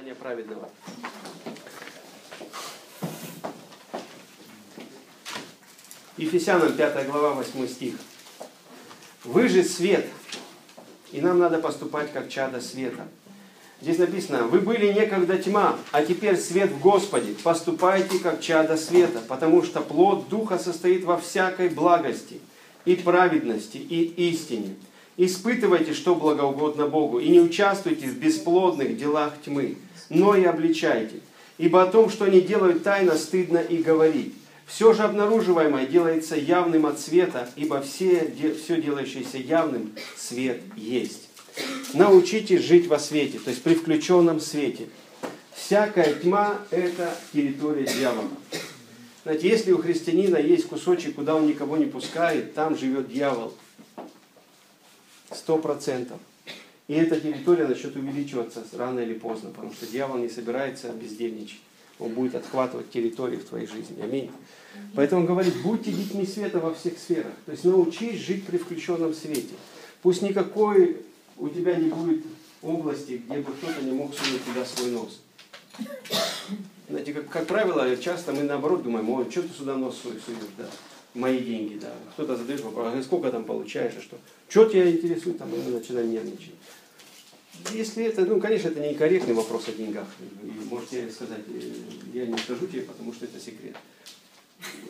страдания праведного. Ефесянам 5 глава 8 стих. Вы же свет, и нам надо поступать как чада света. Здесь написано, вы были некогда тьма, а теперь свет в Господе. Поступайте как чада света, потому что плод Духа состоит во всякой благости и праведности и истине. Испытывайте, что благоугодно Богу, и не участвуйте в бесплодных делах тьмы, но и обличайте. Ибо о том, что они делают тайно, стыдно и говорить. Все же обнаруживаемое делается явным от света, ибо все, все делающееся явным свет есть. Научитесь жить во свете, то есть при включенном свете. Всякая тьма – это территория дьявола. Знаете, если у христианина есть кусочек, куда он никого не пускает, там живет дьявол. Сто процентов. И эта территория начнет увеличиваться рано или поздно, потому что дьявол не собирается бездельничать. Он будет отхватывать территории в твоей жизни. Аминь. Поэтому он говорит, будьте детьми света во всех сферах. То есть научись жить при включенном свете. Пусть никакой у тебя не будет области, где бы кто-то не мог сунуть туда свой нос. Знаете, как, как правило, часто мы наоборот думаем, ой, что ты сюда нос свой суешь, да, мои деньги, да. Кто-то задает вопрос, а сколько там получаешь, а что? Что тебя интересует, там, начинаем нервничать. Если это, ну, конечно, это не корректный вопрос о деньгах. И можете сказать, э, я не скажу тебе, потому что это секрет.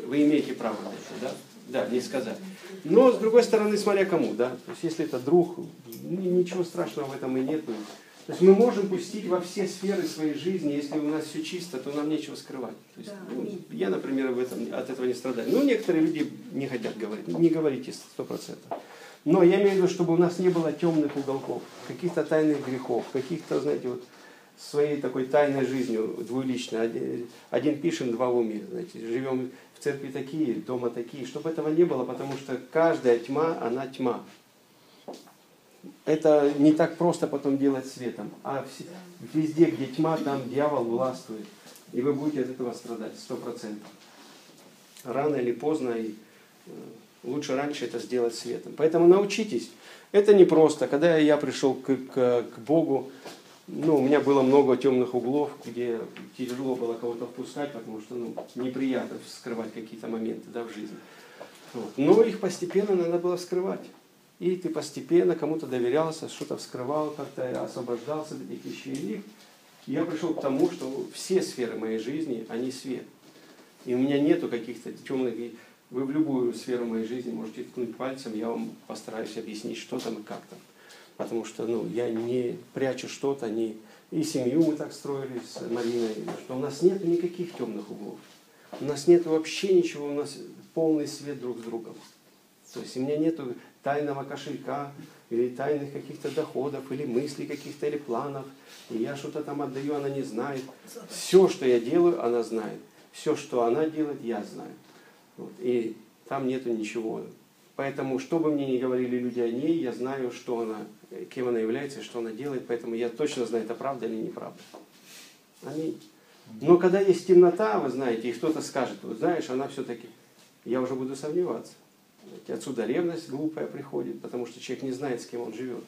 Вы имеете право на это, да? Да, не сказать. Но, с другой стороны, смотря кому, да? То есть, если это друг, ничего страшного в этом и нет. То есть, мы можем пустить во все сферы своей жизни, если у нас все чисто, то нам нечего скрывать. То есть, ну, я, например, в этом, от этого не страдаю. Ну, некоторые люди не хотят говорить. Не говорите сто процентов. Но я имею в виду, чтобы у нас не было темных уголков, каких-то тайных грехов, каких-то, знаете, вот своей такой тайной жизнью двуличной. Один, один пишем, два в уме. Знаете, живем в церкви такие, дома такие. Чтобы этого не было, потому что каждая тьма, она тьма. Это не так просто потом делать светом. А везде, где тьма, там дьявол властвует. И вы будете от этого страдать, сто процентов. Рано или поздно и э, Лучше раньше это сделать светом. Поэтому научитесь. Это не просто. Когда я пришел к, к, к Богу, ну, у меня было много темных углов, где тяжело было кого-то впускать, потому что ну, неприятно скрывать какие-то моменты да, в жизни. Вот. Но их постепенно надо было скрывать. И ты постепенно кому-то доверялся, что-то вскрывал, как-то освобождался от этих вещей. И я пришел к тому, что все сферы моей жизни, они свет. И у меня нету каких-то темных вы в любую сферу моей жизни можете ткнуть пальцем, я вам постараюсь объяснить, что там и как там. Потому что ну, я не прячу что-то, не... и семью мы так строили с Мариной, что у нас нет никаких темных углов. У нас нет вообще ничего, у нас полный свет друг с другом. То есть у меня нет тайного кошелька, или тайных каких-то доходов, или мыслей каких-то, или планов. И я что-то там отдаю, она не знает. Все, что я делаю, она знает. Все, что она делает, я знаю. Вот. И там нету ничего. Поэтому, что бы мне ни говорили люди о ней, я знаю, что она, кем она является, что она делает, поэтому я точно знаю, это правда или неправда. Аминь. Но когда есть темнота, вы знаете, и кто-то скажет, вот знаешь, она все-таки, я уже буду сомневаться. Отсюда ревность глупая приходит, потому что человек не знает, с кем он живет.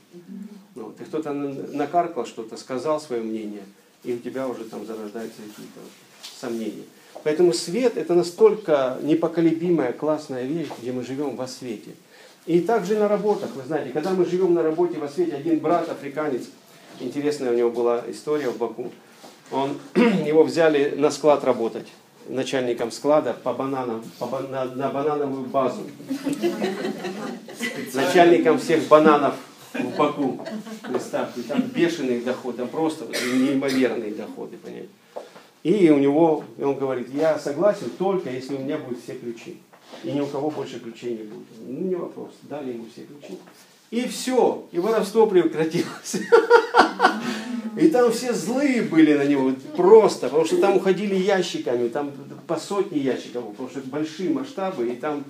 Ну, вот. И кто-то накаркал что-то, сказал свое мнение, и у тебя уже там зарождаются какие-то сомнения. Поэтому свет это настолько непоколебимая, классная вещь, где мы живем во свете. И также на работах, вы знаете, когда мы живем на работе во свете, один брат, африканец, интересная у него была история в Баку, он, его взяли на склад работать, начальником склада по бананам, по, на, на банановую базу. Начальником всех бананов в Баку. Представьте, там бешеные доходы, там просто неимоверные доходы, понимаете. И у него, он говорит, я согласен только если у меня будут все ключи. И ни у кого больше ключей не будет. Ну, не вопрос. Дали ему все ключи. И все. И воровство прекратилось. И там все злые были на него, просто, потому что там уходили ящиками, там по сотни ящиков, потому что большие масштабы, и там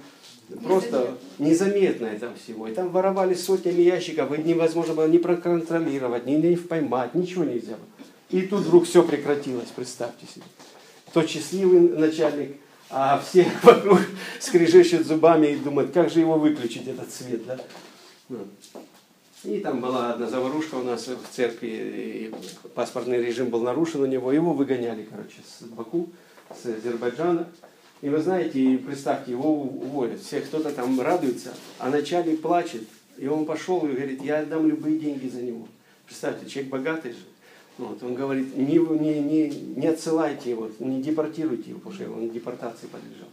просто незаметно это всего. И там воровали сотнями ящиков, и невозможно было ни проконтролировать, ни, ни поймать, ничего нельзя было. И тут вдруг все прекратилось, представьте себе. Тот счастливый начальник, а все вокруг скрежещут зубами и думают, как же его выключить, этот свет. Да? Ну. И там была одна заварушка у нас в церкви, и паспортный режим был нарушен у него. Его выгоняли, короче, с Баку, с Азербайджана. И вы знаете, представьте, его уволят. Все кто-то там радуется, а начальник плачет. И он пошел и говорит, я отдам любые деньги за него. Представьте, человек богатый же. Вот, он говорит, не, не, не, не отсылайте его, не депортируйте его, потому что он депортации подлежал.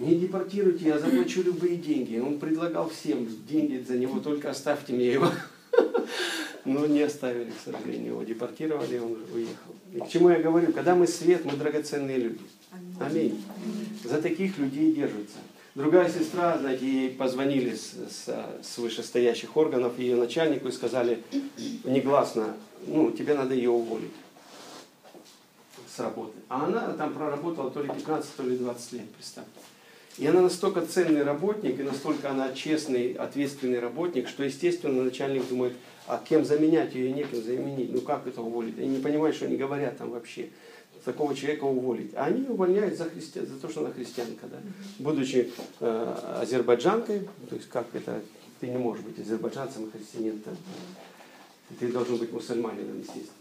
Не депортируйте, я заплачу любые деньги. Он предлагал всем деньги за него, только оставьте мне его. Но не оставили, к сожалению, его депортировали, он уехал. И к чему я говорю? Когда мы свет, мы драгоценные люди. Аминь. За таких людей держатся. Другая сестра, знаете, ей позвонили с, с, с вышестоящих органов ее начальнику и сказали негласно, ну, тебе надо ее уволить с работы. А она там проработала то ли 15, то ли 20 лет, представьте. И она настолько ценный работник, и настолько она честный, ответственный работник, что, естественно, начальник думает, а кем заменять ее, некем заменить. Ну как это уволить? Они не понимают, что они говорят там вообще. Такого человека уволить. А они увольняют за, христи... за то, что она христианка. Да? Будучи э, азербайджанкой, то есть как это, ты не можешь быть азербайджанцем и христианином. Ты должен быть мусульманином, естественно.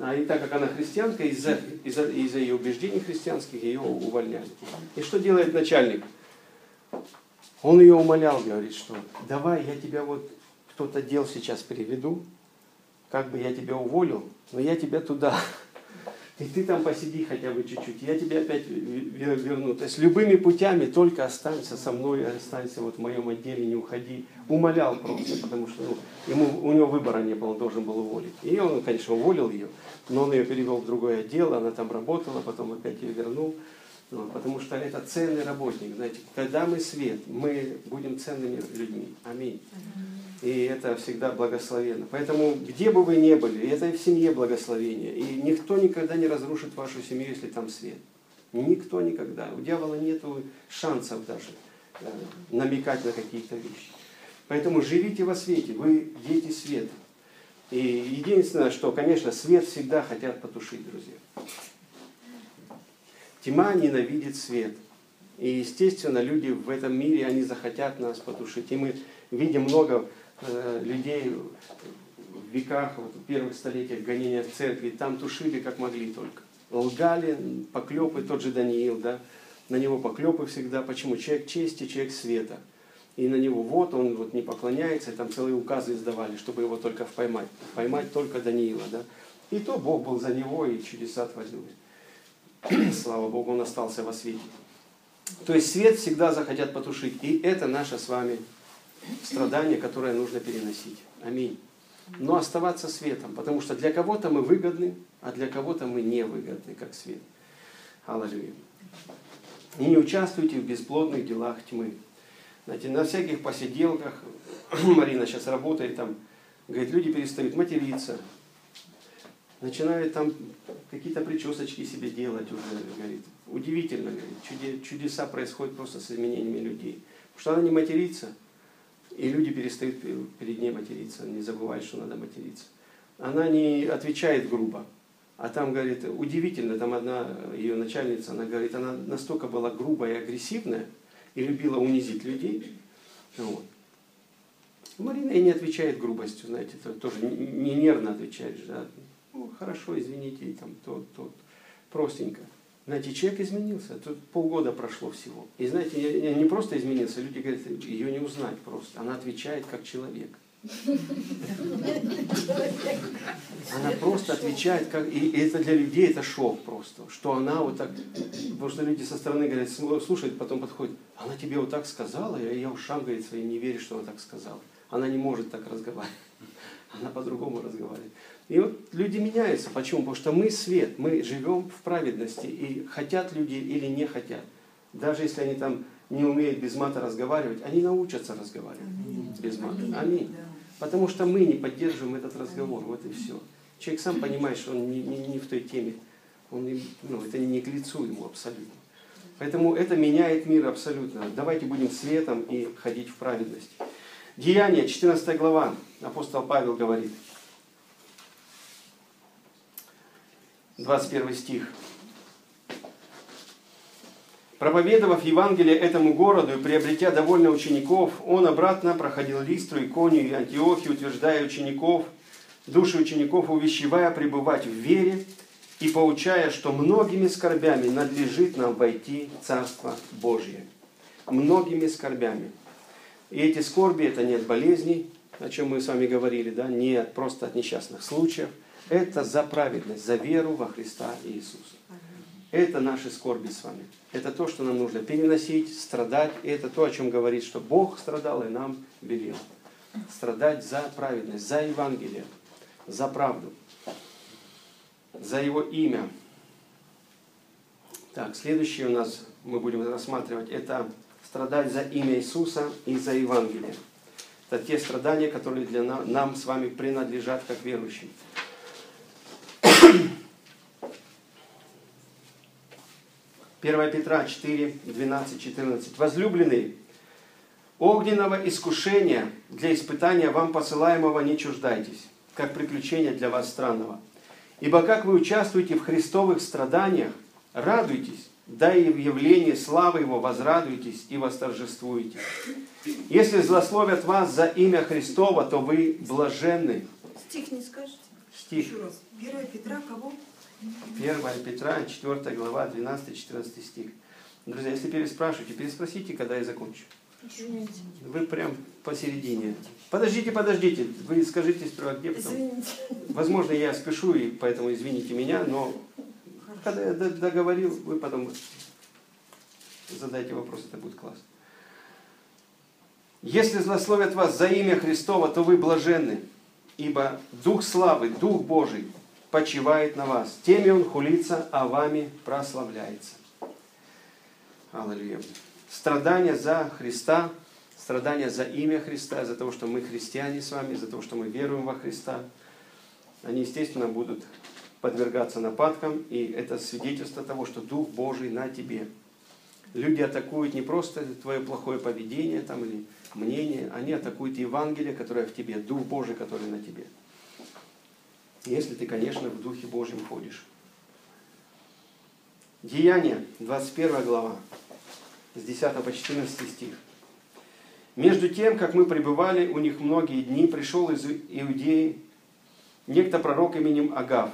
А и так как она христианка, из-за из из ее убеждений христианских ее увольняли. И что делает начальник? Он ее умолял, говорит, что давай я тебя вот кто-то дел сейчас приведу, как бы я тебя уволил, но я тебя туда и ты там посиди хотя бы чуть-чуть, я тебя опять верну. То есть любыми путями только останься со мной, останься вот в моем отделе, не уходи. Умолял просто, потому что ну, ему, у него выбора не было, должен был уволить. И он, конечно, уволил ее, но он ее перевел в другое отдел, она там работала, потом опять ее вернул. Ну, потому что это ценный работник. Знаете, когда мы свет, мы будем ценными людьми. Аминь. И это всегда благословенно. Поэтому, где бы вы ни были, это и в семье благословение. И никто никогда не разрушит вашу семью, если там свет. Никто никогда. У дьявола нет шансов даже э, намекать на какие-то вещи. Поэтому живите во свете, вы дети света. И единственное, что, конечно, свет всегда хотят потушить, друзья. Тьма ненавидит свет. И, естественно, люди в этом мире, они захотят нас потушить. И мы видим много Э, людей в веках, вот, в первых столетиях гонения в церкви, там тушили как могли только. Лгали, поклепы, тот же Даниил, да, на него поклепы всегда. Почему? Человек чести, человек света. И на него вот, он вот не поклоняется, и там целые указы издавали, чтобы его только поймать. Поймать только Даниила, да. И то Бог был за него, и чудеса творил. Слава Богу, он остался во свете. То есть свет всегда захотят потушить. И это наша с вами страдание, которое нужно переносить. Аминь. Но оставаться светом, потому что для кого-то мы выгодны, а для кого-то мы не выгодны, как свет. Аллилуйя. И не участвуйте в бесплодных делах тьмы. Знаете, на всяких посиделках, Марина сейчас работает там, говорит, люди перестают материться, начинают там какие-то причесочки себе делать уже, говорит. Удивительно, говорит, чудеса происходят просто с изменениями людей. Потому что она не матерится – и люди перестают перед ней материться, не забывают, что надо материться. Она не отвечает грубо. А там, говорит, удивительно, там одна ее начальница, она говорит, она настолько была грубая и агрессивная и любила унизить людей. Вот. Марина и не отвечает грубостью, знаете, тоже не нервно отвечает. Да? Ну, хорошо, извините, там то, то, простенько. Знаете, человек изменился, тут полгода прошло всего. И знаете, не просто изменился, люди говорят, ее не узнать просто. Она отвечает как человек. Она просто отвечает, как, и это для людей это шок просто, что она вот так, потому что люди со стороны говорят, слушают, потом подходят, она тебе вот так сказала, и я ушам, говорит, своим не верю, что она так сказала. Она не может так разговаривать, она по-другому разговаривает. И вот люди меняются. Почему? Потому что мы свет, мы живем в праведности. И хотят люди или не хотят. Даже если они там не умеют без мата разговаривать, они научатся разговаривать Аминь. без мата. Аминь. Потому что мы не поддерживаем этот разговор. Вот и все. Человек сам понимает, что он не, не, не в той теме. Он, ну, это не к лицу ему абсолютно. Поэтому это меняет мир абсолютно. Давайте будем светом и ходить в праведность. Деяние, 14 глава. Апостол Павел говорит – 21 стих. Проповедовав Евангелие этому городу и приобретя довольно учеников, он обратно проходил Листру, Иконию и Антиохию, утверждая учеников, души учеников увещевая пребывать в вере и поучая, что многими скорбями надлежит нам войти в Царство Божье. Многими скорбями. И эти скорби – это не от болезней, о чем мы с вами говорили, да, не просто от несчастных случаев. Это за праведность, за веру во Христа Иисуса. Это наши скорби с вами. Это то, что нам нужно переносить, страдать. И это то, о чем говорит, что Бог страдал и нам велел. Страдать за праведность, за Евангелие, за правду, за Его имя. Так, следующее у нас мы будем рассматривать, это страдать за имя Иисуса и за Евангелие. Это те страдания, которые для нам, нам с вами принадлежат как верующим. 1 Петра 4, 12, 14. Возлюбленные, огненного искушения для испытания вам посылаемого не чуждайтесь, как приключения для вас странного. Ибо как вы участвуете в христовых страданиях, радуйтесь, да и в явлении славы Его возрадуйтесь и восторжествуйте. Если злословят вас за имя Христова, то вы блаженны. Стих не скажете? Стих. Еще раз. 1 Петра кого? 1 Петра, 4 глава, 12-14 стих. Друзья, если переспрашиваете, переспросите, когда я закончу. Вы прям посередине. Подождите, подождите. Вы скажите сперва где, потом. Извините. Возможно, я спешу, и поэтому извините меня, но когда я договорил, вы потом задайте вопрос, это будет классно. Если злословят вас за имя Христова, то вы блаженны, ибо Дух славы, Дух Божий почивает на вас. Теми Он хулится, а вами прославляется. Аллилуйя. Страдания за Христа, страдания за имя Христа, за то, что мы христиане с вами, за то, что мы веруем во Христа, они, естественно, будут подвергаться нападкам, и это свидетельство того, что Дух Божий на тебе. Люди атакуют не просто твое плохое поведение там, или мнение, они атакуют Евангелие, которое в тебе, Дух Божий, который на тебе. Если ты, конечно, в Духе Божьем ходишь. Деяние, 21 глава, с 10 по 14 стих. Между тем, как мы пребывали у них многие дни, пришел из Иудеи некто пророк именем Агав.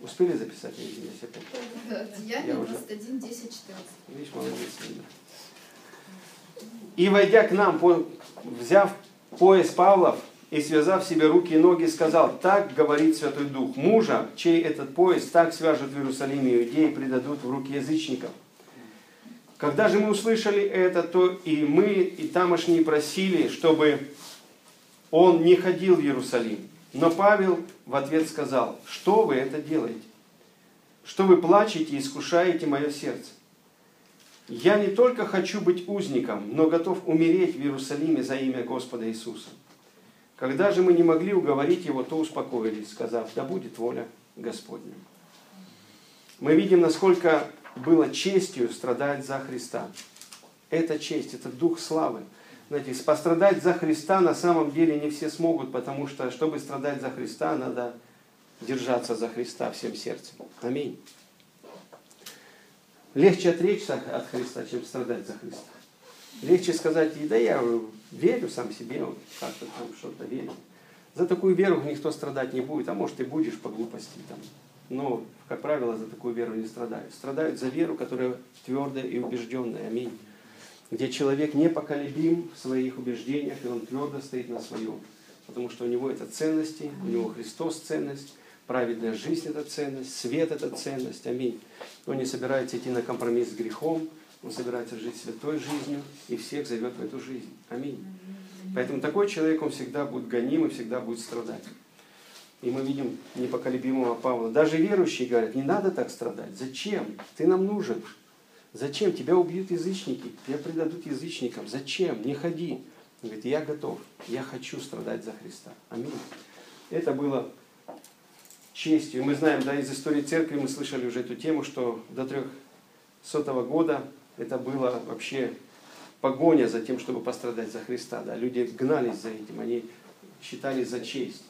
Успели записать? Я извиняюсь опять. Да, Деяние Я уже- 21, 10, 14. Видишь, молодец. И войдя к нам, взяв пояс Павлов и связав себе руки и ноги, сказал, так говорит Святой Дух, мужа, чей этот пояс так свяжут в Иерусалиме иудеи, предадут в руки язычников. Когда же мы услышали это, то и мы, и тамошние просили, чтобы он не ходил в Иерусалим. Но Павел в ответ сказал, что вы это делаете? Что вы плачете и искушаете мое сердце? Я не только хочу быть узником, но готов умереть в Иерусалиме за имя Господа Иисуса. Когда же мы не могли уговорить его, то успокоились, сказав, да будет воля Господня. Мы видим, насколько было честью страдать за Христа. Это честь, это дух славы. Знаете, пострадать за Христа на самом деле не все смогут, потому что, чтобы страдать за Христа, надо держаться за Христа всем сердцем. Аминь. Легче отречься от Христа, чем страдать за Христа. Легче сказать, да я верю сам себе, как-то там что-то верю. За такую веру никто страдать не будет, а может и будешь по глупости. Там. Но, как правило, за такую веру не страдают. Страдают за веру, которая твердая и убежденная. Аминь. Где человек непоколебим в своих убеждениях, и он твердо стоит на своем. Потому что у него это ценности, у него Христос ценность, праведная жизнь это ценность, свет это ценность. Аминь. Он не собирается идти на компромисс с грехом, он собирается жить святой жизнью и всех зовет в эту жизнь. Аминь. Поэтому такой человек, он всегда будет гоним и всегда будет страдать. И мы видим непоколебимого Павла. Даже верующие говорят, не надо так страдать. Зачем? Ты нам нужен. Зачем? Тебя убьют язычники, тебя предадут язычникам. Зачем? Не ходи. Он говорит, я готов, я хочу страдать за Христа. Аминь. Это было честью. И мы знаем, да, из истории церкви мы слышали уже эту тему, что до 300 года это было вообще погоня за тем, чтобы пострадать за Христа. Да. Люди гнались за этим, они считали за честь.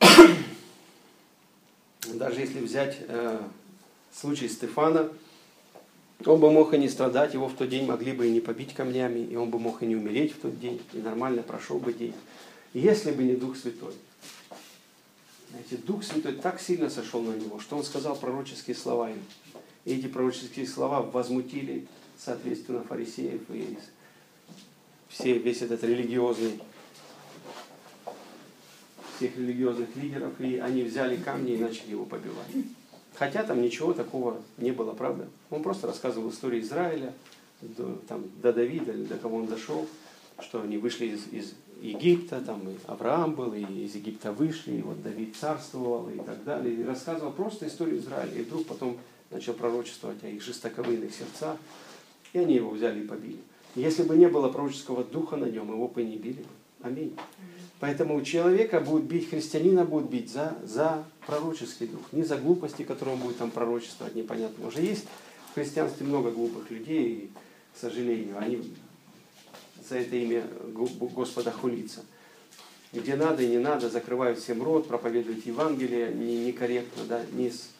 Даже если взять э, случай Стефана, он бы мог и не страдать, его в тот день могли бы и не побить камнями, и он бы мог и не умереть в тот день, и нормально прошел бы день. Если бы не Дух Святой. Знаете, Дух Святой так сильно сошел на него, что он сказал пророческие слова им. И эти пророческие слова возмутили, соответственно, фарисеев и все, весь этот религиозный, всех религиозных лидеров, и они взяли камни и начали его побивать. Хотя там ничего такого не было, правда? Он просто рассказывал историю Израиля, до, там, до Давида, до кого он дошел, что они вышли из, из Египта, там и Авраам был, и из Египта вышли, и вот Давид царствовал и так далее. И рассказывал просто историю Израиля. И вдруг потом начал пророчествовать о их жестоковыйных сердцах, и они его взяли и побили. Если бы не было пророческого духа на нем, его бы не били. Аминь. Поэтому у человека будет бить, христианина будет бить за, за пророческий дух, не за глупости, которые он будет там пророчествовать, непонятно. Уже есть в христианстве много глупых людей, и, к сожалению, они за это имя Господа хулиться. Где надо и не надо, закрывают всем рот, проповедуют Евангелие не, некорректно, да, не с,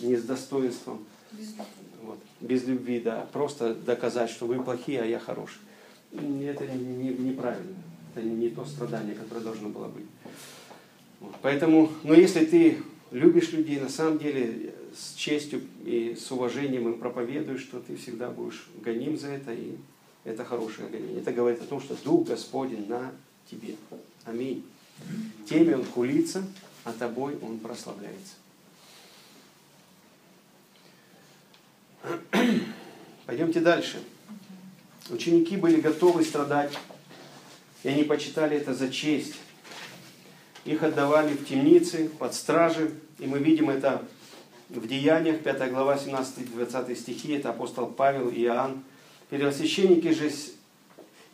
не с достоинством. Без. Вот, без любви, да. Просто доказать, что вы плохие, а я хороший. Это не, не, неправильно. Это не то страдание, которое должно было быть. Вот. Поэтому, но если ты любишь людей, на самом деле с честью и с уважением им проповедуешь, что ты всегда будешь гоним за это, и это хорошее гонение. Это говорит о том, что Дух Господень на тебе. Аминь. Теме он хулится, а тобой он прославляется. Пойдемте дальше. Ученики были готовы страдать, и они почитали это за честь. Их отдавали в темницы, под стражи, и мы видим это в Деяниях, 5 глава, 17-20 стихи, это апостол Павел и Иоанн. Первосвященники же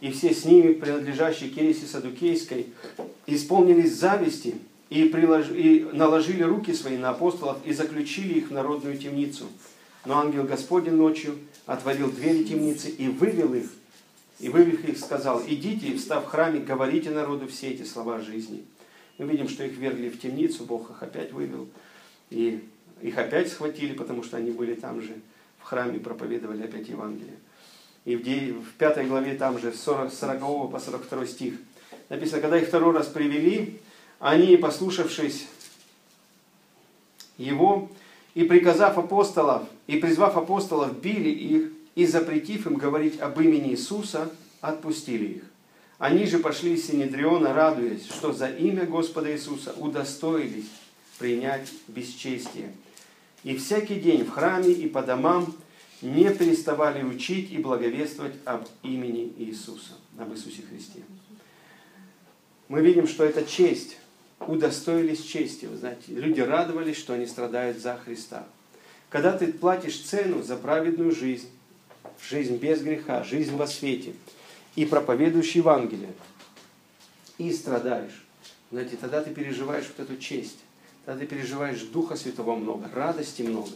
и все с ними, принадлежащие к ересе Садукейской, исполнились зависти и, прилож... и наложили руки свои на апостолов и заключили их в народную темницу. Но ангел Господень ночью отворил двери темницы и вывел их, и вывел их, сказал, идите, и встав в храме, говорите народу все эти слова жизни. Мы видим, что их вергли в темницу, Бог их опять вывел, и их опять схватили, потому что они были там же в храме, проповедовали опять Евангелие. И в, пятой главе там же, с 40, 40 по 42 стих, написано, когда их второй раз привели, они, послушавшись его, и приказав апостолов, и призвав апостолов, били их, и запретив им говорить об имени Иисуса, отпустили их. Они же пошли из Синедриона, радуясь, что за имя Господа Иисуса удостоились принять бесчестие. И всякий день в храме и по домам не переставали учить и благовествовать об имени Иисуса, об Иисусе Христе. Мы видим, что это честь удостоились чести. Вы знаете, люди радовались, что они страдают за Христа. Когда ты платишь цену за праведную жизнь, жизнь без греха, жизнь во свете, и проповедуешь Евангелие, и страдаешь, знаете, тогда ты переживаешь вот эту честь, тогда ты переживаешь Духа Святого много, радости много,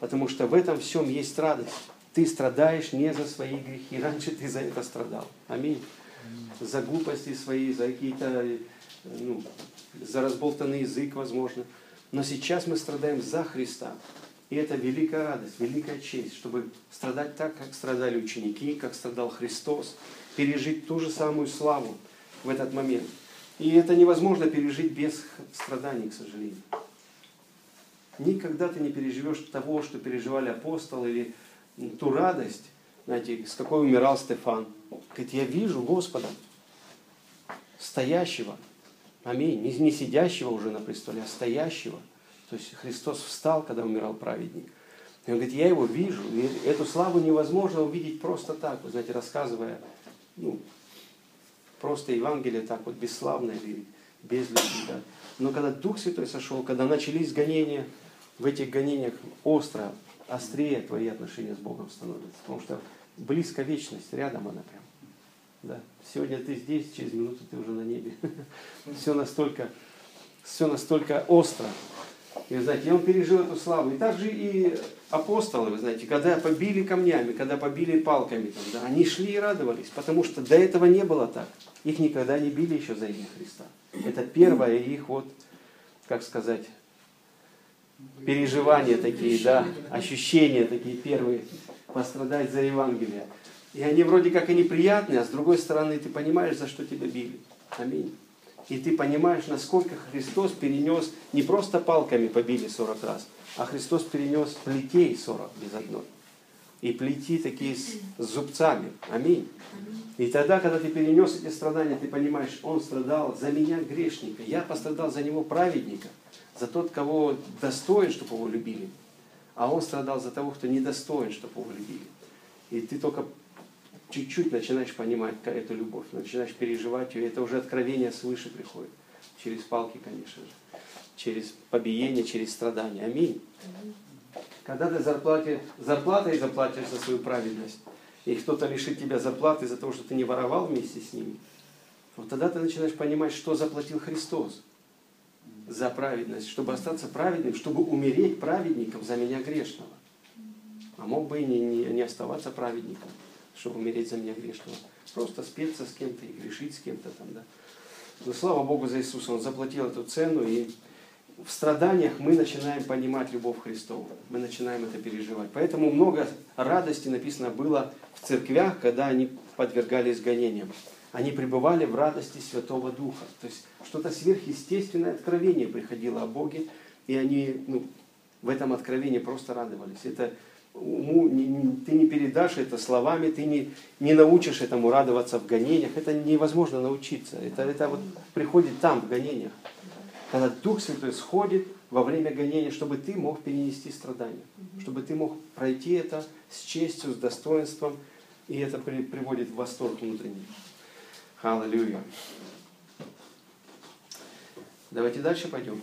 потому что в этом всем есть радость. Ты страдаешь не за свои грехи, раньше ты за это страдал. Аминь. За глупости свои, за какие-то ну, за разболтанный язык, возможно. Но сейчас мы страдаем за Христа. И это великая радость, великая честь, чтобы страдать так, как страдали ученики, как страдал Христос, пережить ту же самую славу в этот момент. И это невозможно пережить без страданий, к сожалению. Никогда ты не переживешь того, что переживали апостолы, или ту радость, знаете, с какой умирал Стефан. Говорит, я вижу Господа, стоящего, Аминь. Не, не сидящего уже на престоле, а стоящего. То есть Христос встал, когда умирал праведник. И он говорит, я его вижу. И эту славу невозможно увидеть просто так, вы знаете, рассказывая, ну, просто Евангелие так вот бесславно или без любви. Да. Но когда Дух Святой сошел, когда начались гонения, в этих гонениях остро, острее твои отношения с Богом становятся. Потому что близко вечность, рядом она прям. Да. Сегодня ты здесь, через минуту ты уже на небе. Все настолько, все настолько остро. И, вы знаете, он пережил эту славу. И также и апостолы, вы знаете, когда побили камнями, когда побили палками, там, да, они шли и радовались, потому что до этого не было так. Их никогда не били еще за имя Христа. Это первое их вот, как сказать, переживания такие, да, ощущения такие первые, пострадать за Евангелие. И они вроде как и неприятные, а с другой стороны ты понимаешь, за что тебя били. Аминь. И ты понимаешь, насколько Христос перенес, не просто палками побили 40 раз, а Христос перенес плетей 40 без одной. И плети такие с, с зубцами. Аминь. И тогда, когда ты перенес эти страдания, ты понимаешь, Он страдал за меня, грешника. Я пострадал за Него, праведника. За тот, кого достоин, чтобы Его любили. А Он страдал за того, кто недостоин, чтобы Его любили. И ты только чуть-чуть начинаешь понимать эту любовь, начинаешь переживать ее, это уже откровение свыше приходит. Через палки, конечно же. Через побиение, через страдания. Аминь. Когда ты зарплате, зарплатой заплатишь за свою праведность, и кто-то лишит тебя зарплаты из-за того, что ты не воровал вместе с ними, вот тогда ты начинаешь понимать, что заплатил Христос за праведность, чтобы остаться праведным, чтобы умереть праведником за меня грешного. А мог бы и не, не, не оставаться праведником чтобы умереть за меня грешного. Просто спеться с кем-то и грешить с кем-то там, да. Но слава Богу за Иисуса, Он заплатил эту цену, и в страданиях мы начинаем понимать любовь Христову, мы начинаем это переживать. Поэтому много радости написано было в церквях, когда они подвергались гонениям. Они пребывали в радости Святого Духа. То есть что-то сверхъестественное откровение приходило о Боге, и они ну, в этом откровении просто радовались. Это уму, не, не, ты не передашь это словами, ты не, не научишь этому радоваться в гонениях. Это невозможно научиться. Это, это вот приходит там, в гонениях. Когда Дух Святой сходит во время гонения, чтобы ты мог перенести страдания, чтобы ты мог пройти это с честью, с достоинством, и это при, приводит в восторг внутренний. Аллилуйя. Давайте дальше пойдем.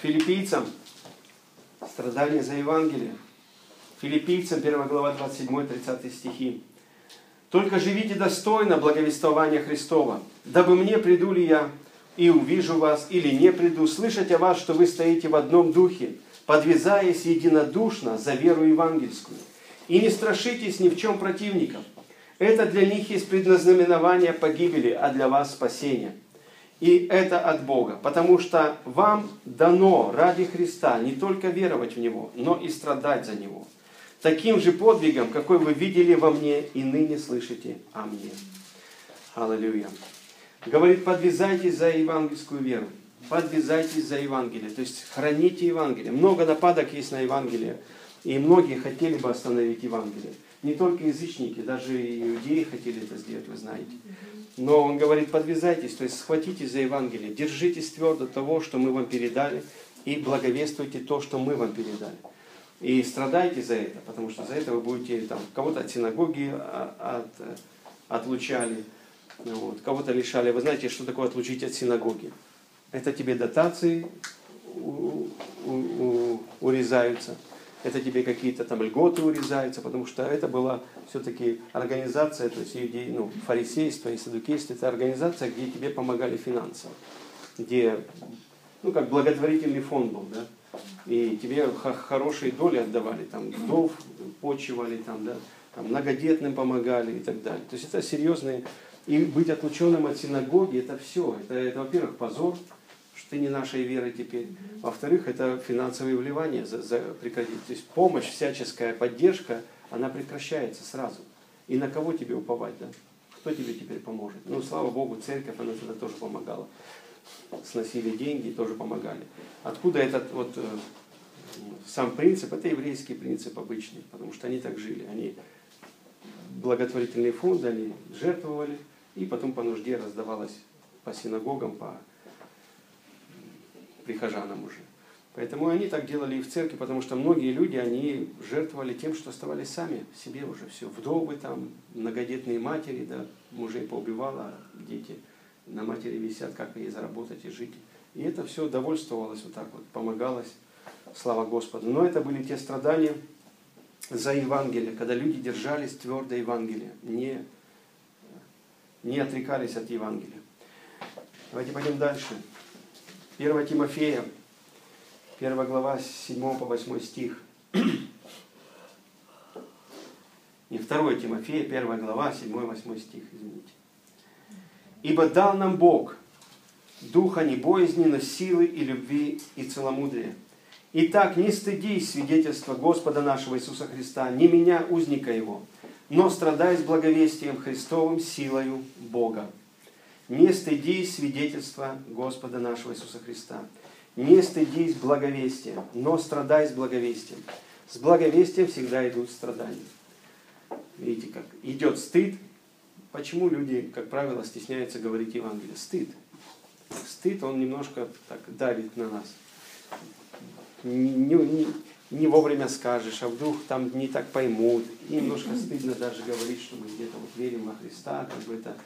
Филиппийцам страдания за Евангелие. Филиппийцам 1 глава 27-30 стихи. «Только живите достойно благовествования Христова, дабы мне приду ли я и увижу вас, или не приду, слышать о вас, что вы стоите в одном духе, подвязаясь единодушно за веру евангельскую. И не страшитесь ни в чем противников. Это для них есть предназнаменование погибели, а для вас спасение. И это от Бога, потому что вам дано ради Христа не только веровать в Него, но и страдать за Него. Таким же подвигом, какой вы видели во мне и ныне слышите о мне. Аллилуйя. Говорит, подвязайтесь за евангельскую веру. Подвязайтесь за Евангелие. То есть храните Евангелие. Много нападок есть на Евангелие. И многие хотели бы остановить Евангелие. Не только язычники, даже и иудеи хотели это сделать, вы знаете. Но он говорит, подвязайтесь, то есть схватитесь за Евангелие, держитесь твердо того, что мы вам передали, и благовествуйте то, что мы вам передали. И страдайте за это, потому что за это вы будете там, кого-то от синагоги а, от, отлучали, вот, кого-то лишали. Вы знаете, что такое отлучить от синагоги? Это тебе дотации у, у, у, урезаются это тебе какие-то там льготы урезаются, потому что это была все-таки организация, то есть иудей, ну, фарисейство и садукейство, это организация, где тебе помогали финансово, где, ну, как благотворительный фонд был, да, и тебе хорошие доли отдавали, там, вдов почивали, там, да, там, многодетным помогали и так далее. То есть это серьезные, и быть отлученным от синагоги, это все, это, это во-первых, позор, что ты не нашей веры теперь. Во-вторых, это финансовые вливания за, за, прекратить. То есть помощь, всяческая поддержка, она прекращается сразу. И на кого тебе уповать, да? Кто тебе теперь поможет? Ну, слава Богу, церковь, она тогда тоже помогала. Сносили деньги, тоже помогали. Откуда этот вот э, сам принцип? Это еврейский принцип обычный, потому что они так жили. Они благотворительные фонды, они жертвовали, и потом по нужде раздавалось по синагогам, по прихожанам уже. Поэтому они так делали и в церкви, потому что многие люди, они жертвовали тем, что оставались сами себе уже все. Вдовы там, многодетные матери, да, мужей поубивала, дети на матери висят, как ей заработать и жить. И это все довольствовалось вот так вот, помогалось, слава Господу. Но это были те страдания за Евангелие, когда люди держались твердо Евангелия, не, не отрекались от Евангелия. Давайте пойдем дальше. 1 Тимофея, 1 глава, с 7 по 8 стих. Не 2 Тимофея, 1 глава, 7-8 стих, извините. Ибо дал нам Бог духа не боязни, но силы и любви и целомудрия. Итак, не стыдись свидетельства Господа нашего Иисуса Христа, не меня, узника Его, но страдай с благовестием Христовым силою Бога. Не стыдись свидетельства Господа нашего Иисуса Христа. Не стыдись благовестия, но страдай с благовестием. С благовестием всегда идут страдания. Видите, как идет стыд. Почему люди, как правило, стесняются говорить Евангелие? Стыд. Стыд, он немножко так давит на нас. Не, не, не вовремя скажешь, а вдруг там не так поймут. И немножко стыдно даже говорить, что мы где-то вот верим во Христа, как бы это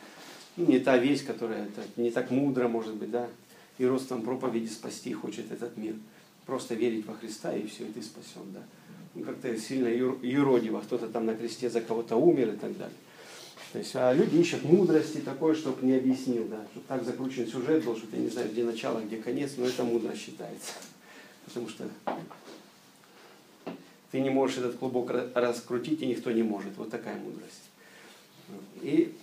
ну, не та вещь, которая это, не так мудро, может быть, да. И ростом проповеди спасти хочет этот мир. Просто верить во Христа, и все, и ты спасен, да. Ну, как-то сильно юродиво, кто-то там на кресте за кого-то умер и так далее. То есть, а люди ищут мудрости такой, чтобы не объяснил, да, чтобы так закручен сюжет был, что ты не знаешь, где начало, где конец, но это мудро считается. Потому что ты не можешь этот клубок раскрутить, и никто не может. Вот такая мудрость. И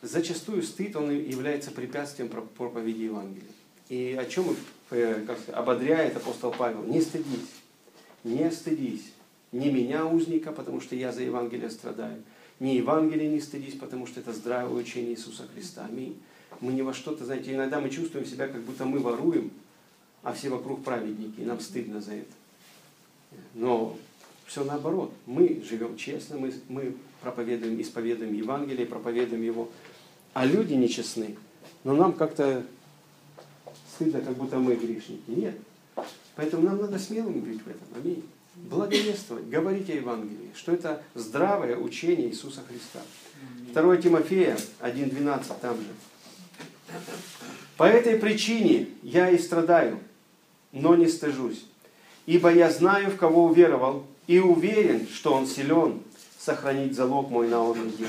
зачастую стыд, он является препятствием проповеди Евангелия. И о чем э, как ободряет апостол Павел? Не стыдись, не стыдись. Не меня, узника, потому что я за Евангелие страдаю. Не Евангелие не стыдись, потому что это здравое учение Иисуса Христа. Аминь. Мы не во что-то, знаете, иногда мы чувствуем себя, как будто мы воруем, а все вокруг праведники, и нам стыдно за это. Но все наоборот. Мы живем честно, мы, мы проповедуем, исповедуем Евангелие, проповедуем его. А люди нечестны. Но нам как-то стыдно, как будто мы грешники. Нет. Поэтому нам надо смелым быть в этом. Аминь. Благовествовать, говорить о Евангелии, что это здравое учение Иисуса Христа. 2 Тимофея 1.12 там же. По этой причине я и страдаю, но не стыжусь, ибо я знаю, в кого уверовал, и уверен, что он силен сохранить залог мой на он день.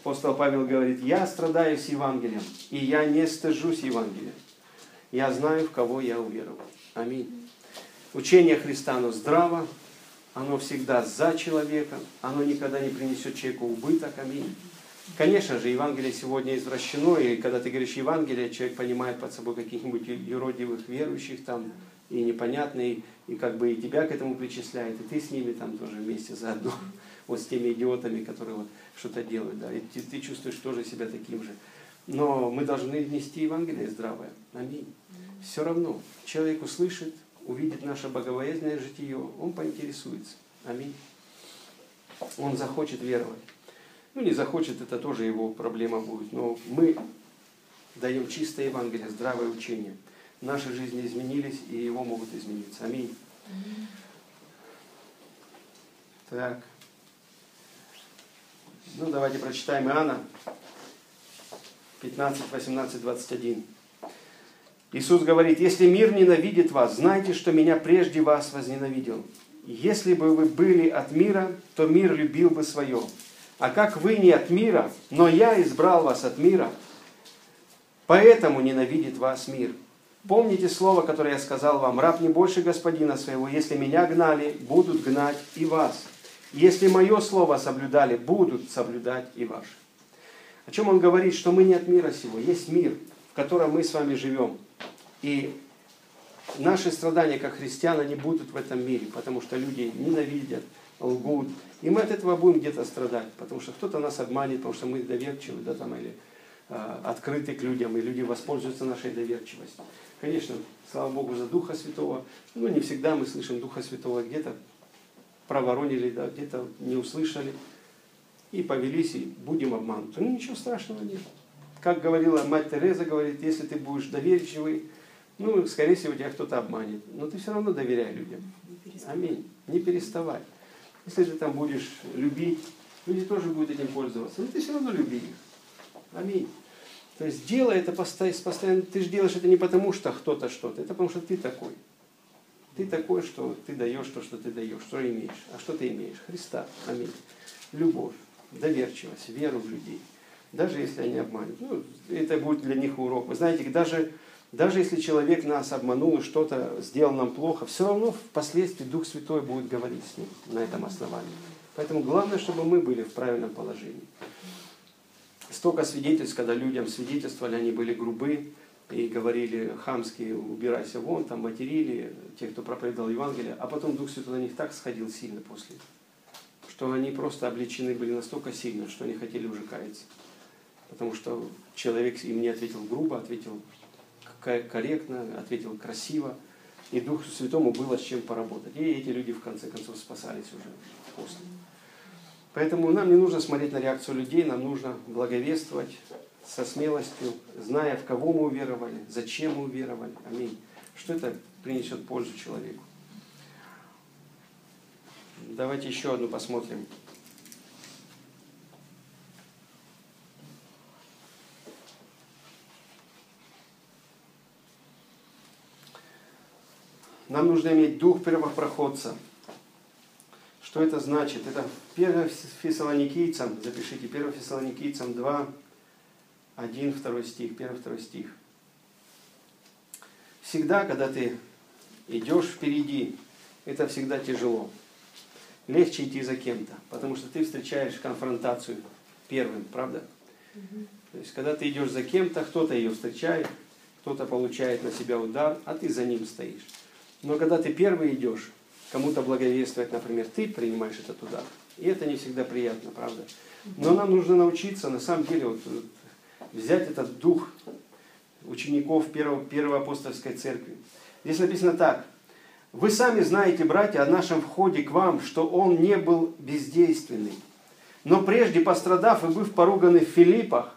Апостол Павел говорит, я страдаю с Евангелием, и я не стыжусь Евангелия. Я знаю, в кого я уверовал. Аминь. Учение Христа, оно здраво, оно всегда за человека, оно никогда не принесет человеку убыток. Аминь. Конечно же, Евангелие сегодня извращено, и когда ты говоришь Евангелие, человек понимает под собой каких-нибудь юродивых верующих там, и непонятный, и как бы и тебя к этому причисляет, и ты с ними там тоже вместе заодно, вот с теми идиотами, которые вот что-то делают, да, и ты, ты чувствуешь тоже себя таким же. Но мы должны нести Евангелие здравое. Аминь. Все равно человек услышит, увидит наше богобоязненное житие, он поинтересуется. Аминь. Он захочет веровать. Ну, не захочет, это тоже его проблема будет. Но мы даем чистое Евангелие, здравое учение. Наши жизни изменились, и его могут измениться. Аминь. Так. Ну, давайте прочитаем Иоанна 15, 18, 21. Иисус говорит, если мир ненавидит вас, знайте, что меня прежде вас возненавидел. Если бы вы были от мира, то мир любил бы свое. А как вы не от мира, но я избрал вас от мира, поэтому ненавидит вас мир. Помните слово, которое я сказал вам, раб не больше господина своего, если меня гнали, будут гнать и вас. Если мое слово соблюдали, будут соблюдать и ваше. О чем он говорит, что мы не от мира сего, есть мир, в котором мы с вами живем. И наши страдания как христиан, они будут в этом мире, потому что люди ненавидят, лгут. И мы от этого будем где-то страдать, потому что кто-то нас обманет, потому что мы доверчивы, да, там, или э, открыты к людям, и люди воспользуются нашей доверчивостью. Конечно, слава Богу за Духа Святого, но не всегда мы слышим Духа Святого, где-то проворонили, да, где-то не услышали, и повелись, и будем обмануты. Ну, ничего страшного нет. Как говорила мать Тереза, говорит, если ты будешь доверчивый, ну, скорее всего, тебя кто-то обманет. Но ты все равно доверяй людям. Аминь. Не переставай. Если ты там будешь любить, люди тоже будут этим пользоваться. Но ты все равно люби их. Аминь. То есть делай это постоянно. Ты же делаешь это не потому, что кто-то что-то. Это потому, что ты такой. Ты такой, что ты даешь то, что ты даешь, что имеешь. А что ты имеешь? Христа. Аминь. Любовь, доверчивость, веру в людей. Даже если они обманут. Ну, это будет для них урок. Вы знаете, даже даже если человек нас обманул и что-то сделал нам плохо, все равно впоследствии Дух Святой будет говорить с ним на этом основании. Поэтому главное, чтобы мы были в правильном положении. Столько свидетельств, когда людям свидетельствовали, они были грубы и говорили хамски, убирайся вон, там материли тех, кто проповедовал Евангелие, а потом Дух Святой на них так сходил сильно после, что они просто обличены были настолько сильно, что они хотели уже каяться. Потому что человек им не ответил грубо, ответил корректно, ответил красиво. И Духу Святому было с чем поработать. И эти люди в конце концов спасались уже после. Поэтому нам не нужно смотреть на реакцию людей, нам нужно благовествовать со смелостью, зная, в кого мы уверовали, зачем мы уверовали. Аминь. Что это принесет пользу человеку. Давайте еще одну посмотрим. Нам нужно иметь дух первопроходца. Что это значит? Это 1 Фессалоникийцам, запишите, 1 Фессалоникийцам 2, 1, 2 стих, 1, 2 стих. Всегда, когда ты идешь впереди, это всегда тяжело. Легче идти за кем-то, потому что ты встречаешь конфронтацию первым, правда? То есть, когда ты идешь за кем-то, кто-то ее встречает, кто-то получает на себя удар, а ты за ним стоишь. Но когда ты первый идешь, кому-то благовествовать, например, ты принимаешь этот удар. И это не всегда приятно, правда? Но нам нужно научиться, на самом деле, вот, взять этот дух учеников первого, первой апостольской церкви. Здесь написано так. Вы сами знаете, братья, о нашем входе к вам, что он не был бездейственный. Но прежде пострадав и быв поруганы в Филиппах,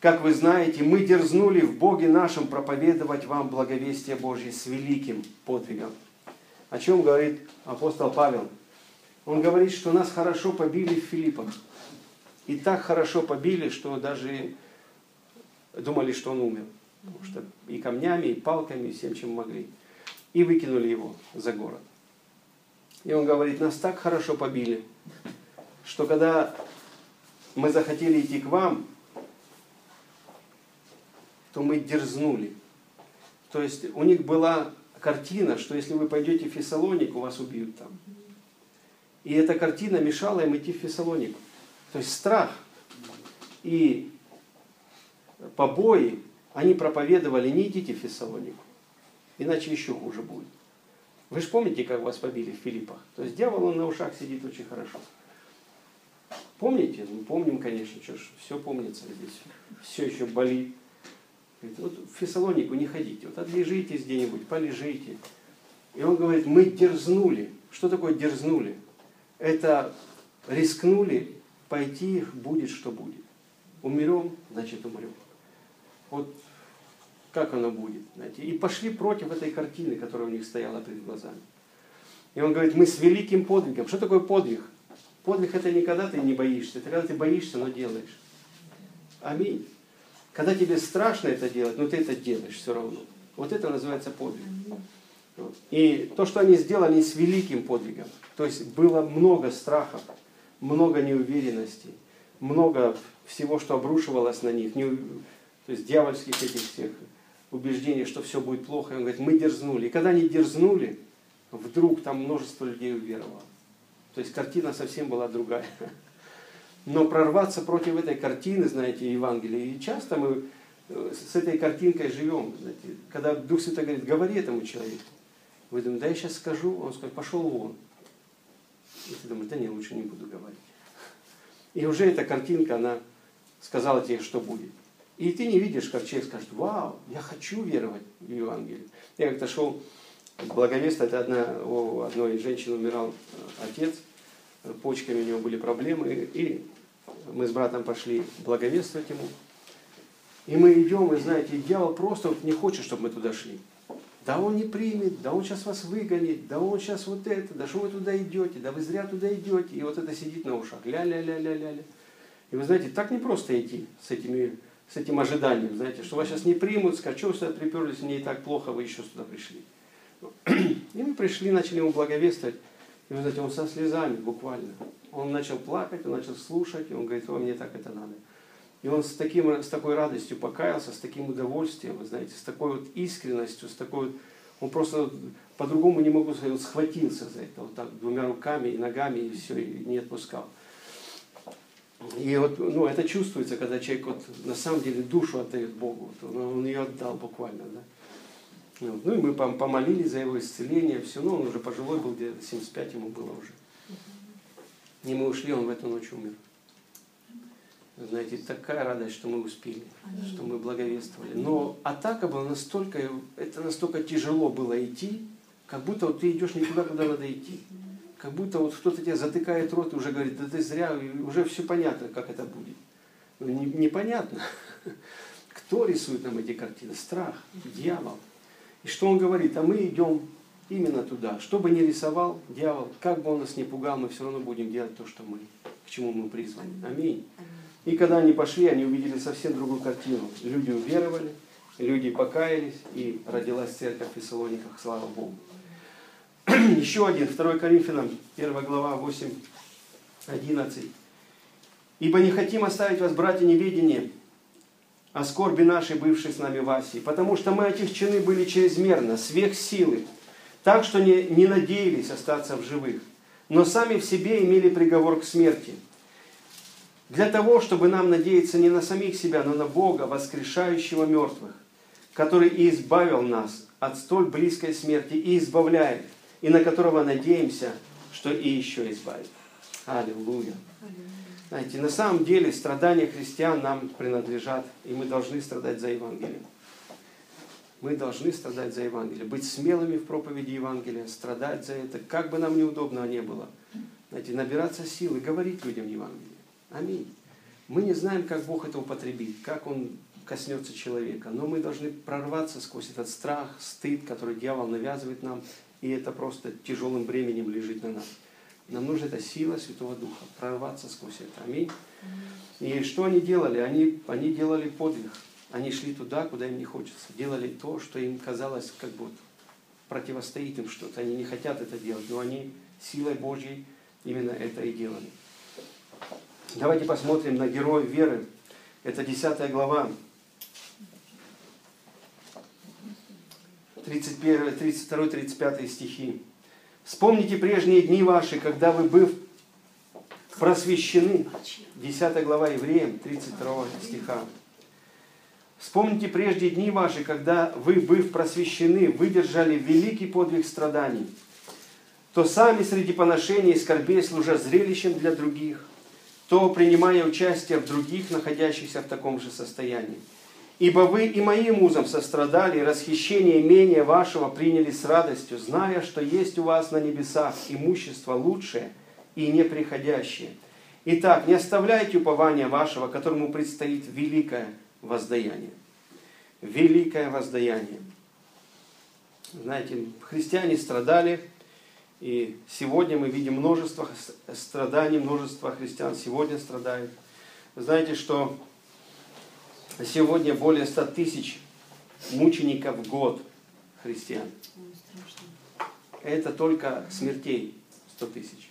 как вы знаете, мы дерзнули в Боге нашем проповедовать вам благовестие Божье с великим подвигом. О чем говорит апостол Павел? Он говорит, что нас хорошо побили в Филиппах. И так хорошо побили, что даже думали, что он умер. Потому что и камнями, и палками, и всем, чем могли. И выкинули его за город. И он говорит, нас так хорошо побили, что когда мы захотели идти к вам, то мы дерзнули. То есть у них была картина, что если вы пойдете в Фессалонику, вас убьют там. И эта картина мешала им идти в Фессалонику. То есть страх и побои, они проповедовали, не идите в Фессалонику, иначе еще хуже будет. Вы же помните, как вас побили в Филиппах? То есть дьявол, он на ушах сидит очень хорошо. Помните? Ну, помним, конечно, что ж, все помнится здесь. Все еще болит. Говорит, вот в Фессалонику не ходите, вот отлежитесь где-нибудь, полежите. И он говорит, мы дерзнули. Что такое дерзнули? Это рискнули пойти, будет, что будет. Умрем, значит умрем. Вот как оно будет. Знаете. И пошли против этой картины, которая у них стояла перед глазами. И он говорит, мы с великим подвигом. Что такое подвиг? Подвиг это не когда ты не боишься, это когда ты боишься, но делаешь. Аминь. Когда тебе страшно это делать, но ты это делаешь все равно. Вот это называется подвиг. И то, что они сделали с великим подвигом, то есть было много страхов, много неуверенности, много всего, что обрушивалось на них, то есть дьявольских этих всех убеждений, что все будет плохо. И он говорит, мы дерзнули. И когда они дерзнули, вдруг там множество людей уверовало. То есть картина совсем была другая. Но прорваться против этой картины, знаете, Евангелия, и часто мы э, с этой картинкой живем. Знаете, когда Дух Святой говорит, говори этому человеку. Вы думаете, да я сейчас скажу, он скажет, пошел вон. И ты думаешь, да не, лучше не буду говорить. И уже эта картинка, она сказала тебе, что будет. И ты не видишь, как человек скажет, вау, я хочу веровать в Евангелие. Я как-то шел благовествовать, одна, у одной женщины умирал отец, почками у него были проблемы, и мы с братом пошли благовествовать ему. И мы идем, и знаете, дьявол просто вот не хочет, чтобы мы туда шли. Да он не примет, да он сейчас вас выгонит, да он сейчас вот это, да что вы туда идете, да вы зря туда идете. И вот это сидит на ушах, ля-ля-ля-ля-ля. И вы знаете, так не просто идти с, этими, с этим ожиданием, знаете, что вас сейчас не примут, скажут, что вы сюда приперлись, мне и так плохо, вы еще сюда пришли. И мы пришли, начали ему благовествовать. И вы знаете, он со слезами буквально. Он начал плакать, он начал слушать, и он говорит, о, мне так это надо. И он с, таким, с такой радостью покаялся, с таким удовольствием, вы знаете, с такой вот искренностью, с такой вот... Он просто по-другому не могу сказать, вот схватился за это, вот так, двумя руками и ногами, и все, и не отпускал. И вот, ну, это чувствуется, когда человек вот на самом деле душу отдает Богу, вот, он, он ее отдал буквально, да. Вот. Ну и мы пом- помолились за его исцеление, все, ну он уже пожилой был, где-то 75 ему было уже. И мы ушли, он в эту ночь умер. Знаете, такая радость, что мы успели, что мы благовествовали. Но атака была настолько, это настолько тяжело было идти, как будто вот ты идешь не туда, куда надо идти. Как будто вот кто-то тебя затыкает рот и уже говорит, да ты зря, и уже все понятно, как это будет. Ну, не- непонятно. Кто рисует нам эти картины? Страх, дьявол. И что он говорит? А мы идем именно туда. Что бы ни рисовал дьявол, как бы он нас не пугал, мы все равно будем делать то, что мы, к чему мы призваны. Аминь. И когда они пошли, они увидели совсем другую картину. Люди уверовали, люди покаялись, и родилась церковь в Фессалониках, слава Богу. Еще один, 2 Коринфянам, 1 глава, 8, 11. «Ибо не хотим оставить вас, братья, неведение о скорби нашей, бывшей с нами в Асии, потому что мы отягчены были чрезмерно, сверх силы, так что не, не надеялись остаться в живых, но сами в себе имели приговор к смерти. Для того, чтобы нам надеяться не на самих себя, но на Бога, воскрешающего мертвых, который и избавил нас от столь близкой смерти и избавляет, и на которого надеемся, что и еще избавит. Аллилуйя. Знаете, на самом деле страдания христиан нам принадлежат, и мы должны страдать за Евангелие. Мы должны страдать за Евангелие, быть смелыми в проповеди Евангелия, страдать за это, как бы нам неудобно не было. Знаете, набираться силы, говорить людям Евангелие. Аминь. Мы не знаем, как Бог это употребит, как Он коснется человека, но мы должны прорваться сквозь этот страх, стыд, который дьявол навязывает нам, и это просто тяжелым бременем лежит на нас. Нам нужна эта сила Святого Духа, прорваться сквозь это. Аминь. И что они делали? Они, они делали подвиг. Они шли туда, куда им не хочется. Делали то, что им казалось, как вот противостоит им что-то. Они не хотят это делать, но они силой Божьей именно это и делали. Давайте посмотрим на героев веры. Это 10 глава, 31, 32-35 стихи. Вспомните прежние дни ваши, когда вы, быв просвещены, 10 глава Евреям, 32 стиха. Вспомните прежде дни ваши, когда вы, быв просвещены, выдержали великий подвиг страданий, то сами среди поношений и скорбей, служа зрелищем для других, то принимая участие в других, находящихся в таком же состоянии. Ибо вы и моим узом сострадали, и расхищение имения вашего приняли с радостью, зная, что есть у вас на небесах имущество лучшее и неприходящее. Итак, не оставляйте упования вашего, которому предстоит великое воздаяние. Великое воздаяние. Знаете, христиане страдали, и сегодня мы видим множество страданий, множество христиан сегодня страдают. Знаете, что сегодня более 100 тысяч мучеников в год христиан. Это только смертей 100 тысяч.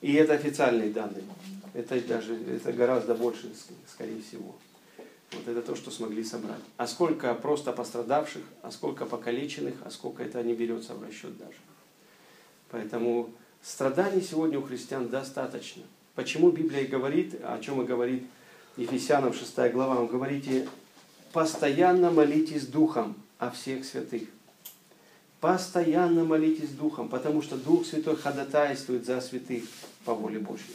И это официальные данные. Это даже это гораздо больше, скорее всего. Вот это то, что смогли собрать. А сколько просто пострадавших, а сколько покалеченных, а сколько это не берется в расчет даже. Поэтому страданий сегодня у христиан достаточно. Почему Библия и говорит, о чем и говорит Ефесянам 6 глава, он говорите, постоянно молитесь Духом о всех святых. Постоянно молитесь Духом, потому что Дух Святой ходатайствует за святых по воле Божьей.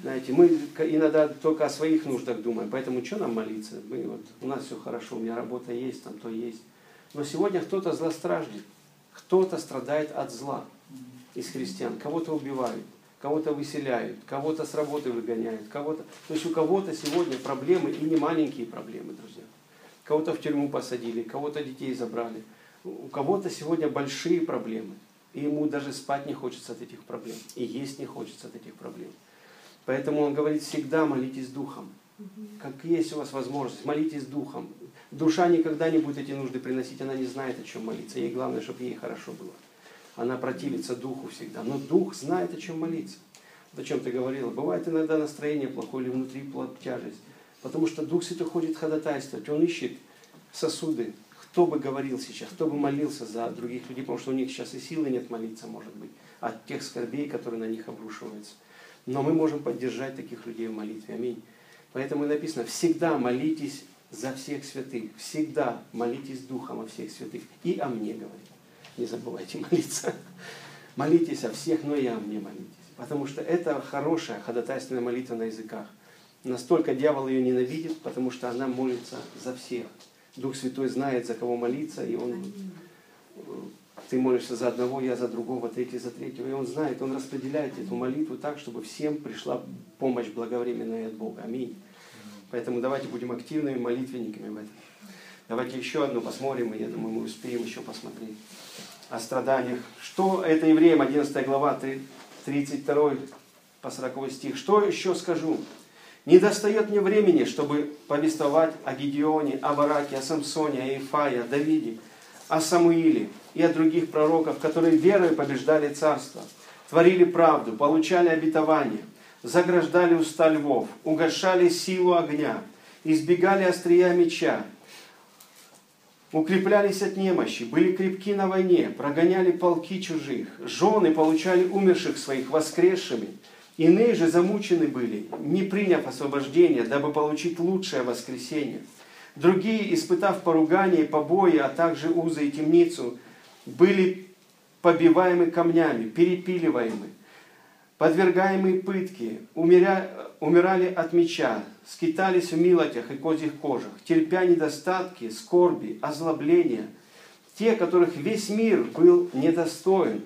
Знаете, мы иногда только о своих нуждах думаем, поэтому что нам молиться? Мы, вот, у нас все хорошо, у меня работа есть, там то есть. Но сегодня кто-то злостраждет, кто-то страдает от зла из христиан, кого-то убивают, кого-то выселяют, кого-то с работы выгоняют, кого-то... То есть у кого-то сегодня проблемы, и не маленькие проблемы, друзья. Кого-то в тюрьму посадили, кого-то детей забрали. У кого-то сегодня большие проблемы, и ему даже спать не хочется от этих проблем, и есть не хочется от этих проблем. Поэтому он говорит, всегда молитесь Духом. Как есть у вас возможность, молитесь Духом. Душа никогда не будет эти нужды приносить, она не знает, о чем молиться. Ей главное, чтобы ей хорошо было. Она противится Духу всегда. Но Дух знает, о чем молиться. Вот о чем ты говорила. Бывает иногда настроение плохое или внутри тяжесть. Потому что Дух Святой ходит ходатайствовать. Он ищет сосуды, кто бы говорил сейчас, кто бы молился за других людей, потому что у них сейчас и силы нет молиться, может быть, от тех скорбей, которые на них обрушиваются. Но мы можем поддержать таких людей в молитве. Аминь. Поэтому и написано, всегда молитесь за всех святых, всегда молитесь Духом о всех святых. И о мне, говорит. Не забывайте молиться. Молитесь о всех, но и о мне молитесь. Потому что это хорошая ходатайственная молитва на языках. Настолько дьявол ее ненавидит, потому что она молится за всех. Дух Святой знает, за кого молиться, и он ты молишься за одного, я за другого, третий за третьего. И он знает, он распределяет эту молитву так, чтобы всем пришла помощь благовременная от Бога. Аминь. Поэтому давайте будем активными молитвенниками в этом. Давайте еще одну посмотрим, и я думаю, мы успеем еще посмотреть о страданиях. Что это Евреям, 11 глава, 32 по 40 стих. Что еще скажу? Не достает мне времени, чтобы повествовать о Гедеоне, о Бараке, о Самсоне, о Ифае, о Давиде, о Самуиле и о других пророках, которые верой побеждали царство, творили правду, получали обетование, заграждали уста львов, угошали силу огня, избегали острия меча, укреплялись от немощи, были крепки на войне, прогоняли полки чужих, жены получали умерших своих воскресшими – Иные же замучены были, не приняв освобождения, дабы получить лучшее воскресение. Другие, испытав поругание побои, а также узы и темницу, были побиваемы камнями, перепиливаемы, подвергаемые пытки, умирали от меча, скитались в милотях и козьих кожах, терпя недостатки, скорби, озлобления. Те, которых весь мир был недостоин,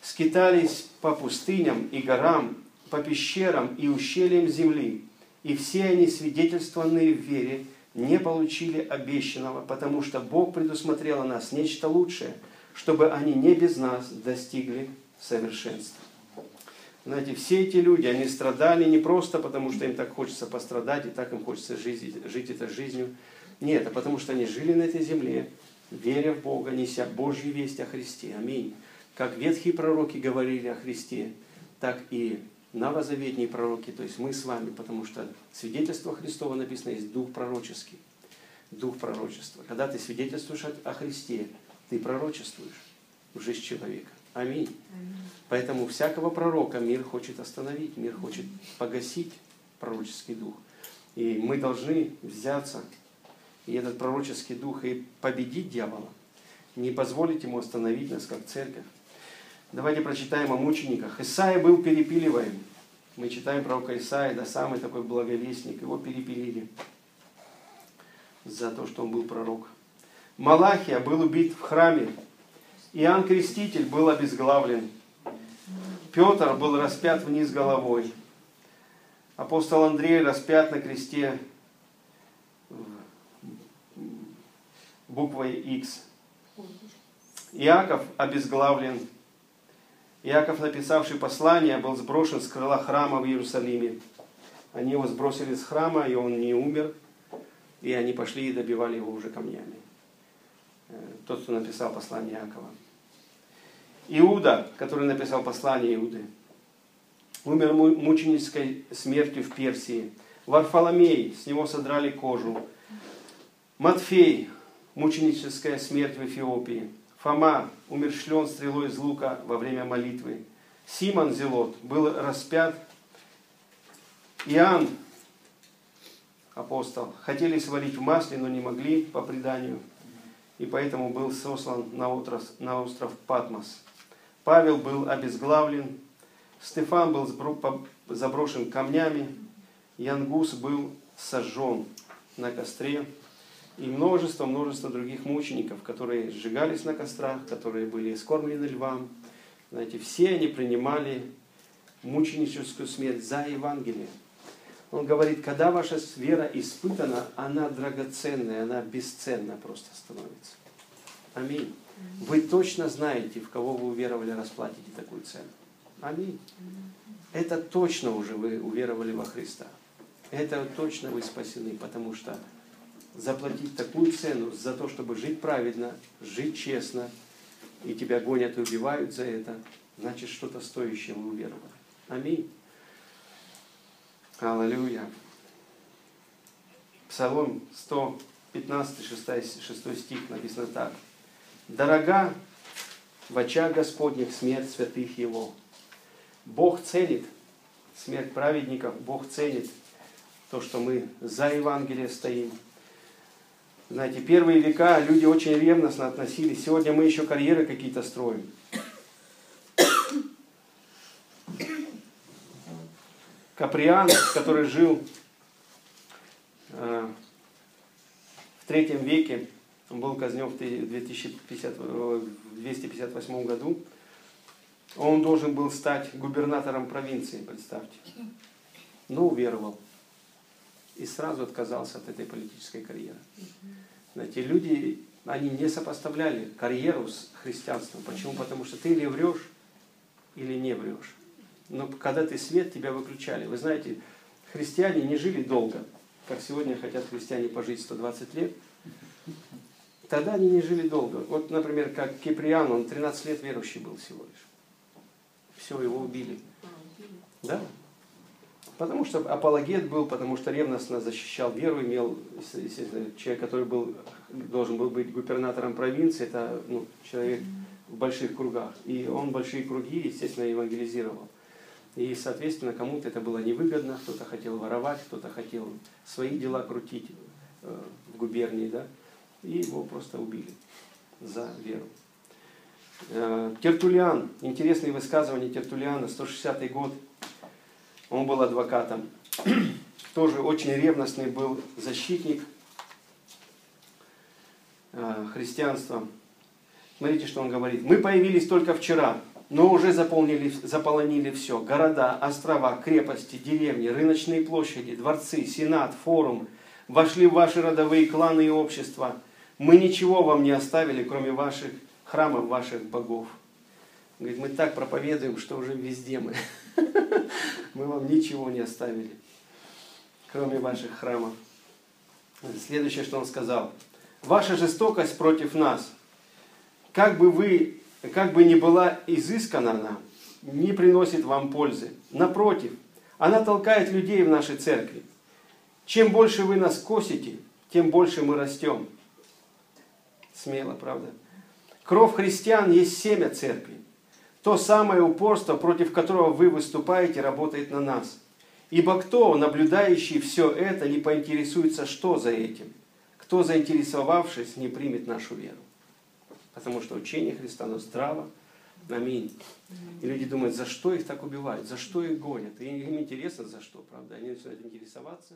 скитались по пустыням и горам, по пещерам и ущельям земли, и все они, свидетельствованные в вере, не получили обещанного, потому что Бог предусмотрел о нас нечто лучшее, чтобы они не без нас достигли совершенства. Знаете, все эти люди, они страдали не просто потому, что им так хочется пострадать, и так им хочется жить, жить этой жизнью. Нет, а потому что они жили на этой земле, веря в Бога, неся Божью весть о Христе. Аминь. Как ветхие пророки говорили о Христе, так и новозаветние пророки, то есть мы с вами, потому что свидетельство Христова написано есть дух пророческий. Дух пророчества. Когда ты свидетельствуешь о Христе, ты пророчествуешь в жизнь человека. Аминь. Аминь. Поэтому всякого пророка мир хочет остановить, мир хочет погасить пророческий дух. И мы должны взяться и этот пророческий дух и победить дьявола, не позволить ему остановить нас как церковь. Давайте прочитаем о мучениках. Исаия был перепиливаем. Мы читаем пророка Исаия, да, самый такой благовестник. Его перепилили за то, что он был пророк. Малахия был убит в храме. Иоанн Креститель был обезглавлен. Петр был распят вниз головой. Апостол Андрей распят на кресте буквой X. Иаков обезглавлен Иаков, написавший послание, был сброшен с крыла храма в Иерусалиме. Они его сбросили с храма, и он не умер. И они пошли и добивали его уже камнями. Тот, кто написал послание Иакова. Иуда, который написал послание Иуды, умер мученической смертью в Персии. Варфоломей, с него содрали кожу. Матфей, мученическая смерть в Эфиопии. Фома умершлен стрелой из лука во время молитвы. Симон Зелот был распят. Иоанн, апостол, хотели свалить в масле, но не могли по преданию. И поэтому был сослан на остров, на остров Патмос. Павел был обезглавлен. Стефан был заброшен камнями. Янгус был сожжен на костре и множество-множество других мучеников, которые сжигались на кострах, которые были скормлены львам. Знаете, все они принимали мученическую смерть за Евангелие. Он говорит, когда ваша вера испытана, она драгоценная, она бесценна просто становится. Аминь. Вы точно знаете, в кого вы уверовали, расплатите такую цену. Аминь. Это точно уже вы уверовали во Христа. Это точно вы спасены, потому что заплатить такую цену за то, чтобы жить правильно, жить честно, и тебя гонят и убивают за это, значит что-то стоящее вы уверовали. Аминь. Аллилуйя. Псалом 100, 15, 6, 6 стих написано так. «Дорога в очах Господних смерть святых Его». Бог ценит смерть праведников, Бог ценит то, что мы за Евангелие стоим. Знаете, первые века люди очень ревностно относились. Сегодня мы еще карьеры какие-то строим. Каприан, который жил э, в третьем веке, он был казнен в 2050, в 258 году, он должен был стать губернатором провинции, представьте. Но уверовал. И сразу отказался от этой политической карьеры. Знаете, люди, они не сопоставляли карьеру с христианством. Почему? Потому что ты или врешь, или не врешь. Но когда ты свет, тебя выключали. Вы знаете, христиане не жили долго, как сегодня хотят христиане пожить 120 лет. Тогда они не жили долго. Вот, например, как Киприан, он 13 лет верующий был всего лишь. Все, его убили. Да? Потому что апологет был, потому что ревностно защищал веру, имел, человек, который был, должен был быть губернатором провинции, это ну, человек в больших кругах. И он большие круги, естественно, евангелизировал. И, соответственно, кому-то это было невыгодно, кто-то хотел воровать, кто-то хотел свои дела крутить э, в губернии, да, и его просто убили за веру. Э, Тертулиан, интересные высказывания Тертулиана, 160 год, он был адвокатом, тоже очень ревностный был защитник э, христианства. Смотрите, что он говорит. Мы появились только вчера, но уже заполнили, заполонили все. Города, острова, крепости, деревни, рыночные площади, дворцы, сенат, форум. Вошли в ваши родовые кланы и общества. Мы ничего вам не оставили, кроме ваших храмов, ваших богов. Говорит, мы так проповедуем, что уже везде мы. Мы вам ничего не оставили, кроме ваших храмов. Следующее, что он сказал. Ваша жестокость против нас, как бы вы как бы ни была изыскана она, не приносит вам пользы. Напротив, она толкает людей в нашей церкви. Чем больше вы нас косите, тем больше мы растем. Смело, правда? Кровь христиан есть семя церкви. То самое упорство, против которого вы выступаете, работает на нас. Ибо кто, наблюдающий все это, не поинтересуется, что за этим? Кто, заинтересовавшись, не примет нашу веру? Потому что учение Христа, оно здраво. Аминь. И люди думают, за что их так убивают, за что их гонят. И им интересно, за что, правда. Они начинают интересоваться.